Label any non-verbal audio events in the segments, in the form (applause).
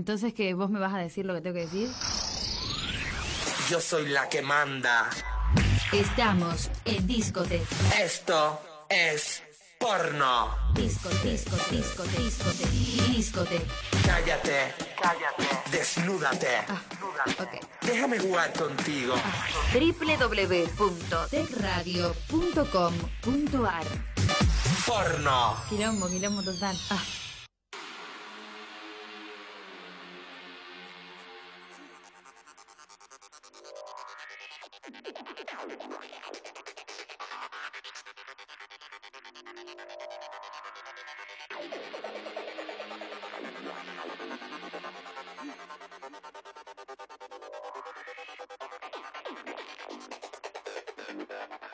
Entonces, que vos me vas a decir lo que tengo que decir? Yo soy la que manda. Estamos en Discote. Esto es porno. Disco, disco, disco, disco, discote. Cállate, cállate. Desnúdate. Ah. Déjame jugar contigo. www.tecradio.com.ar Porno. Quilombo, quilombo total. Ah. and uh,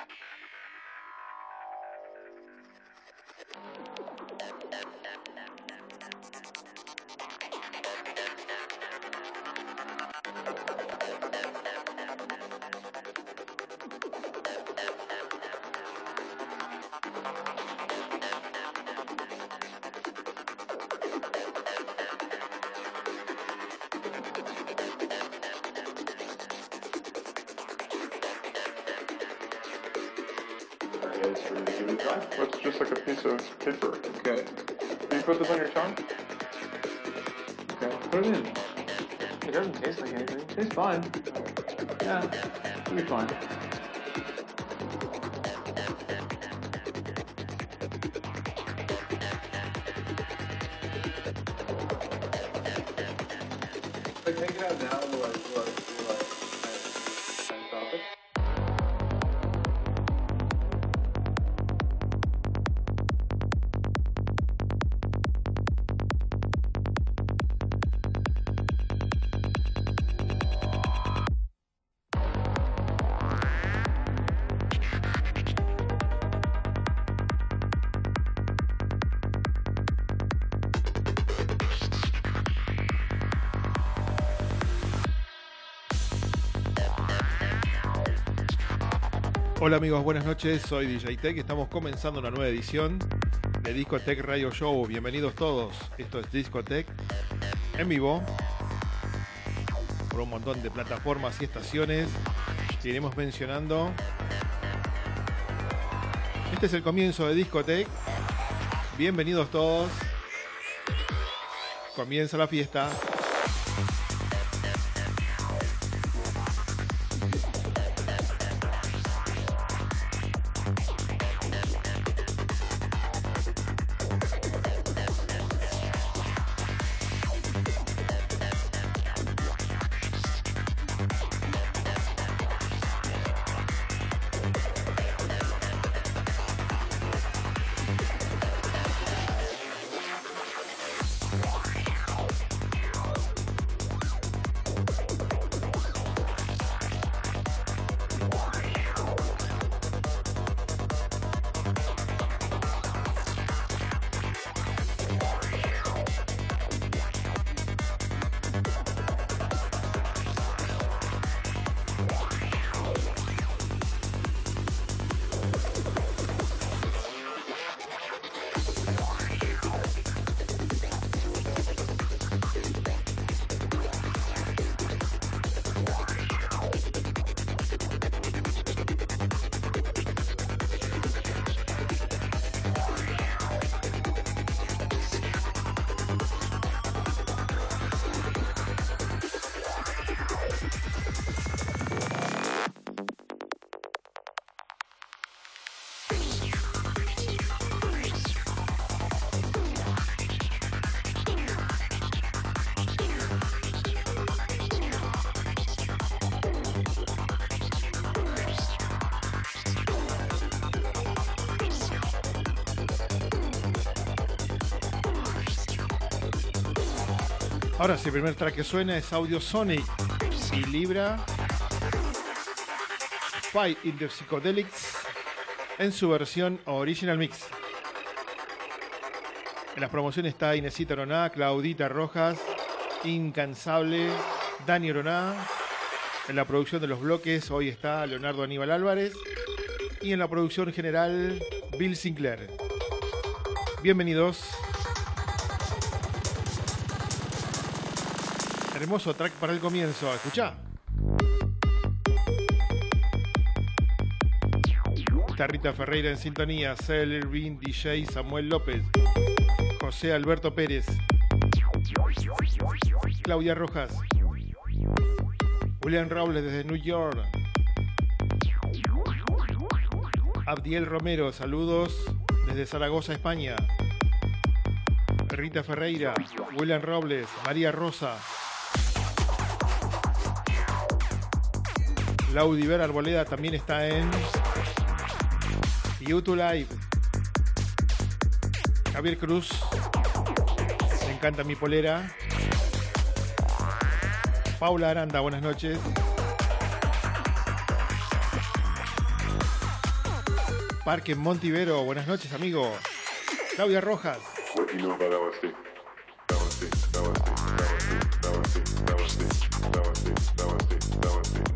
is for you to try. It's just like a piece of paper. Okay. Do you put this on your tongue? Okay. Put it in. It doesn't taste like anything. It's fine. Yeah. It'll be fine. Like, take it out now and Hola amigos, buenas noches, soy DJ Tech, estamos comenzando una nueva edición de Discotech Radio Show. Bienvenidos todos, esto es Discotech en vivo por un montón de plataformas y estaciones que iremos mencionando. Este es el comienzo de Discotech. Bienvenidos todos. Comienza la fiesta. Ahora sí, el primer track que suena es Audio Sonic y Libra Fight in the Psychedelics en su versión Original Mix. En las promociones está Inesita Roná, Claudita Rojas, Incansable, Dani Roná. En la producción de los bloques hoy está Leonardo Aníbal Álvarez. Y en la producción general, Bill Sinclair. Bienvenidos. Hermoso track para el comienzo. Escucha. Está Rita Ferreira en sintonía. Cel DJ Samuel López. José Alberto Pérez. Claudia Rojas. Julián Robles desde New York. Abdiel Romero, saludos desde Zaragoza, España. Rita Ferreira, William Robles, María Rosa. Laudiver Arboleda también está en YouTube Live. Javier Cruz, me encanta mi polera. Paula Aranda, buenas noches. Parque Montivero, buenas noches, amigo. Claudia Rojas.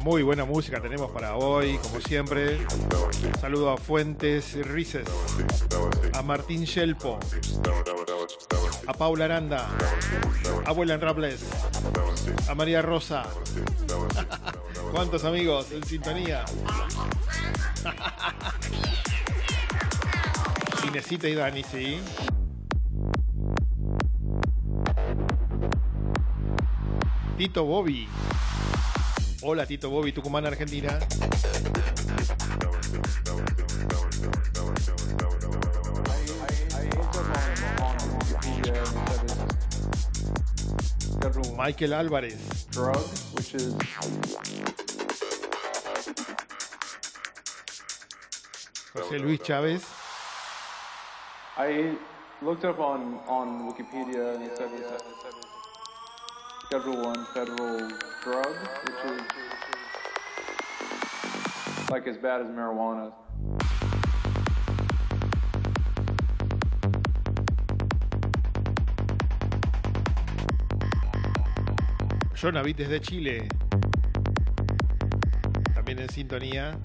Muy buena música tenemos para hoy, como siempre. Saludo a Fuentes Rices, a Martín Shelpo, a Paula Aranda, a Abuela Rables, a María Rosa. (laughs) ¿Cuántos amigos en sintonía? (laughs) Inesita y Dani, sí. Tito Bobby. Hola Tito Bobby, Tucumán, Argentina. Michael Álvarez. drug, which is José Luis Chávez. I looked up on on Wikipedia and Schedule One federal drug, which is like as bad as marijuana. Chile. También en sintonía.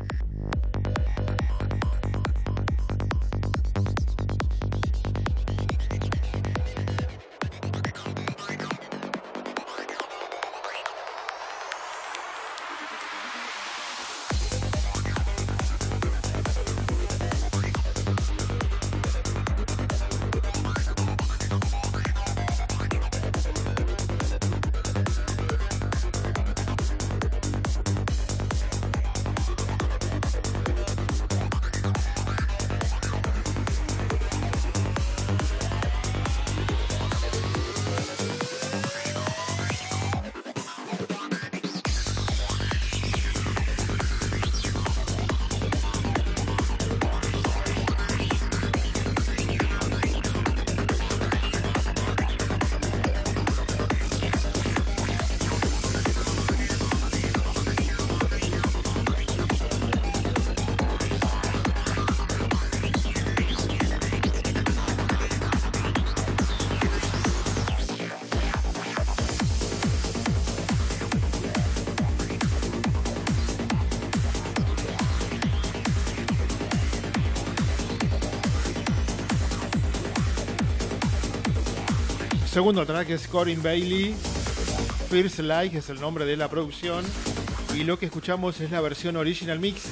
Segundo track es Corin Bailey. First Like es el nombre de la producción. Y lo que escuchamos es la versión original mix.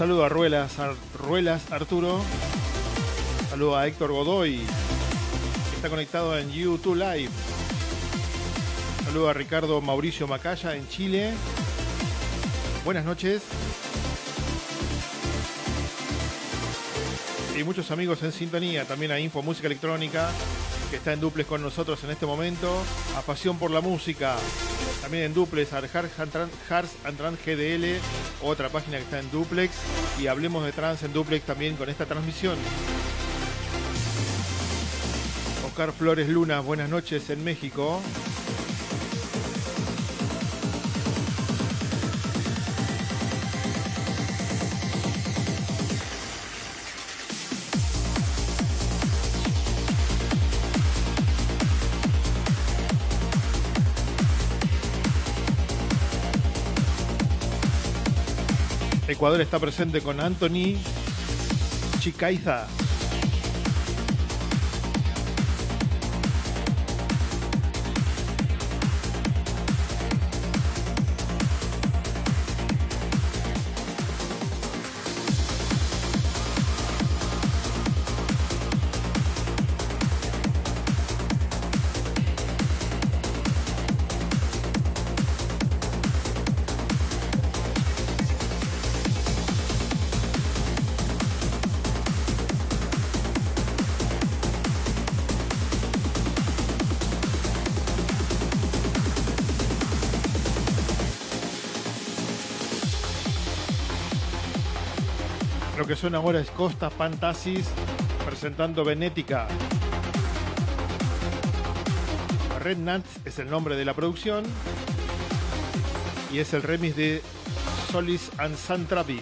Saludo a Ruelas, Ruelas Arturo. Saludo a Héctor Godoy, que está conectado en YouTube Live. Saludo a Ricardo Mauricio Macaya en Chile. Buenas noches. Y muchos amigos en sintonía, también a Info Música Electrónica, que está en duples con nosotros en este momento. A Pasión por la Música, también en duplex, a Hearts and Tran- Hearts and Trans GDL, otra página que está en duplex. Y hablemos de trans en duplex también con esta transmisión. Oscar Flores Luna, buenas noches en México. Ecuador está presente con Anthony Chicaiza. Que suena ahora es Costa Fantasis presentando Benética. Red Nuts es el nombre de la producción y es el remix de Solis and Santrapi.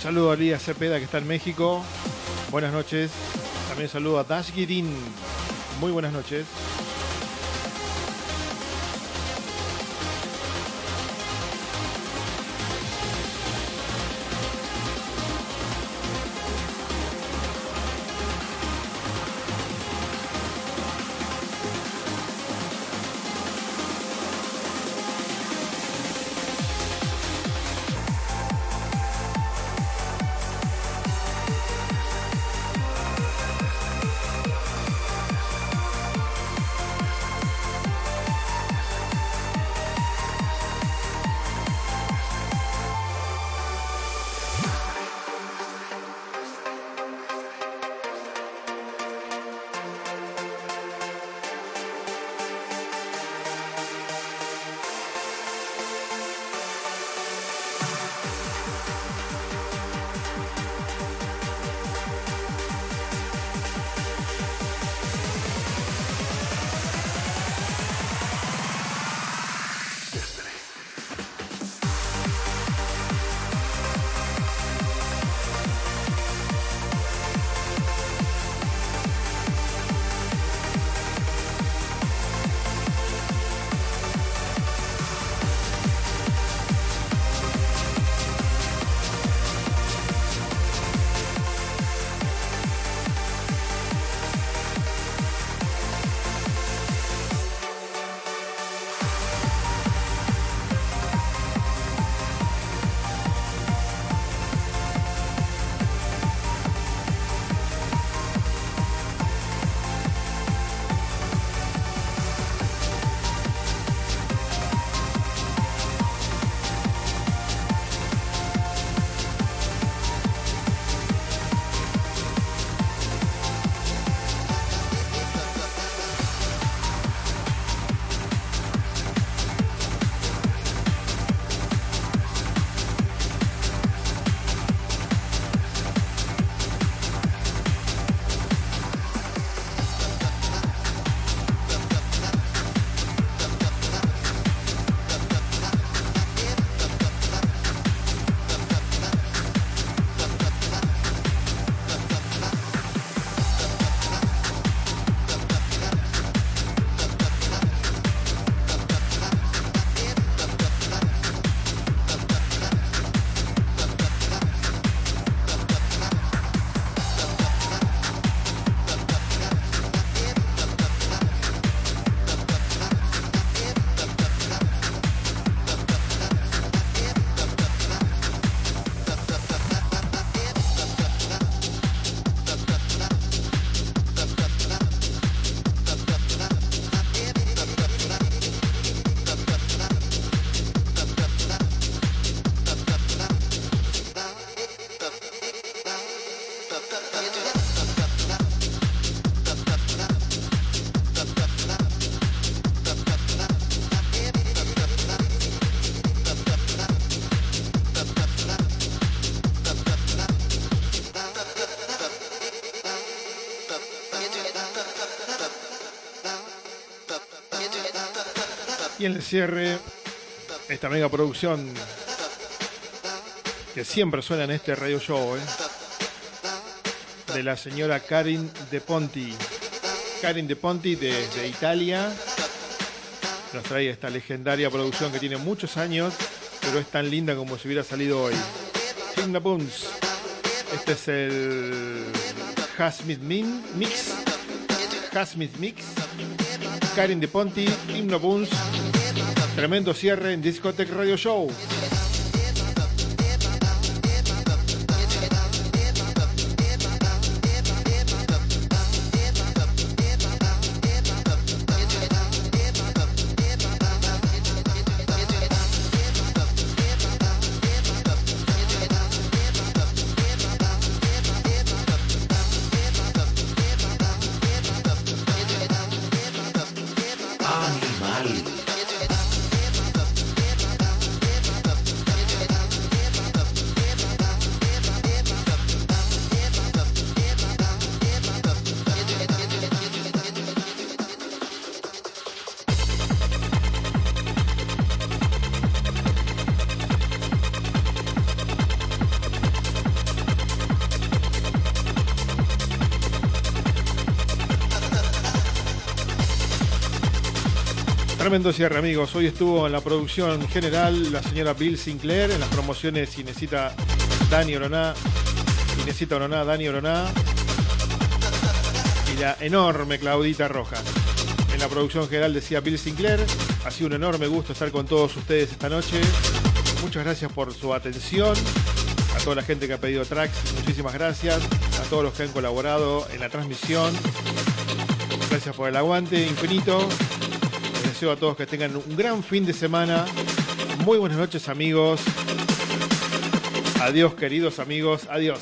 Saludo a Lía Cepeda que está en México. Buenas noches. También saludo a Dash Girin. Muy buenas noches. Y en el cierre, esta mega producción que siempre suena en este radio show, ¿eh? de la señora Karin De Ponti. Karin De Ponti desde Italia nos trae esta legendaria producción que tiene muchos años, pero es tan linda como si hubiera salido hoy. Signa Boons. Este es el Hasmith Mix. Hasmith Mix. Karin De Ponti, Himno Boons. Tremendo cierre en Discotech Radio Show. Tremendo cierre, amigos. Hoy estuvo en la producción general la señora Bill Sinclair, en las promociones Inesita Dani Oroná, Inesita Oroná, Dani Oroná y la enorme Claudita Rojas. En la producción general decía Bill Sinclair. Ha sido un enorme gusto estar con todos ustedes esta noche. Muchas gracias por su atención. A toda la gente que ha pedido tracks, muchísimas gracias. A todos los que han colaborado en la transmisión. Gracias por el aguante infinito. A todos que tengan un gran fin de semana. Muy buenas noches amigos. Adiós queridos amigos. Adiós.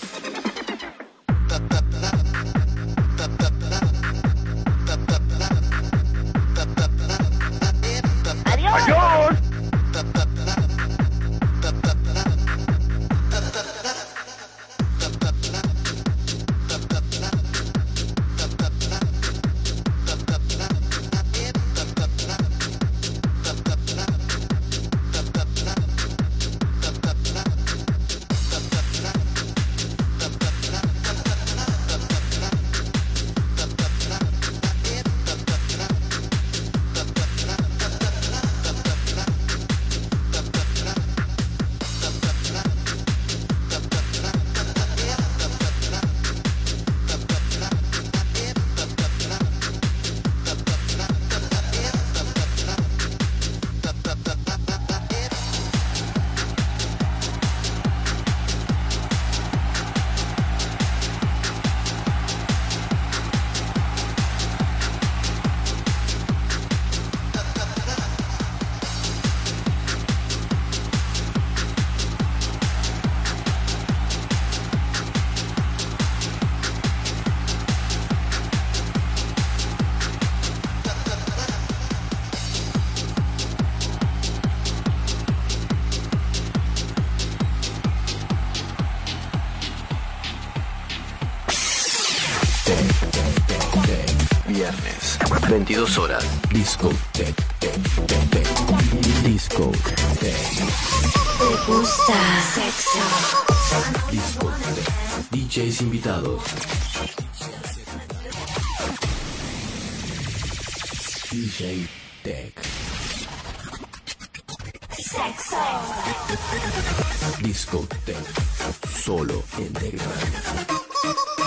22 horas. Disco Tech. Disco Tech. ¿Te gusta sexo? Disco Tech. DJs invitados. DJ Tech. Sexo. Disco Tech. Solo en Radio.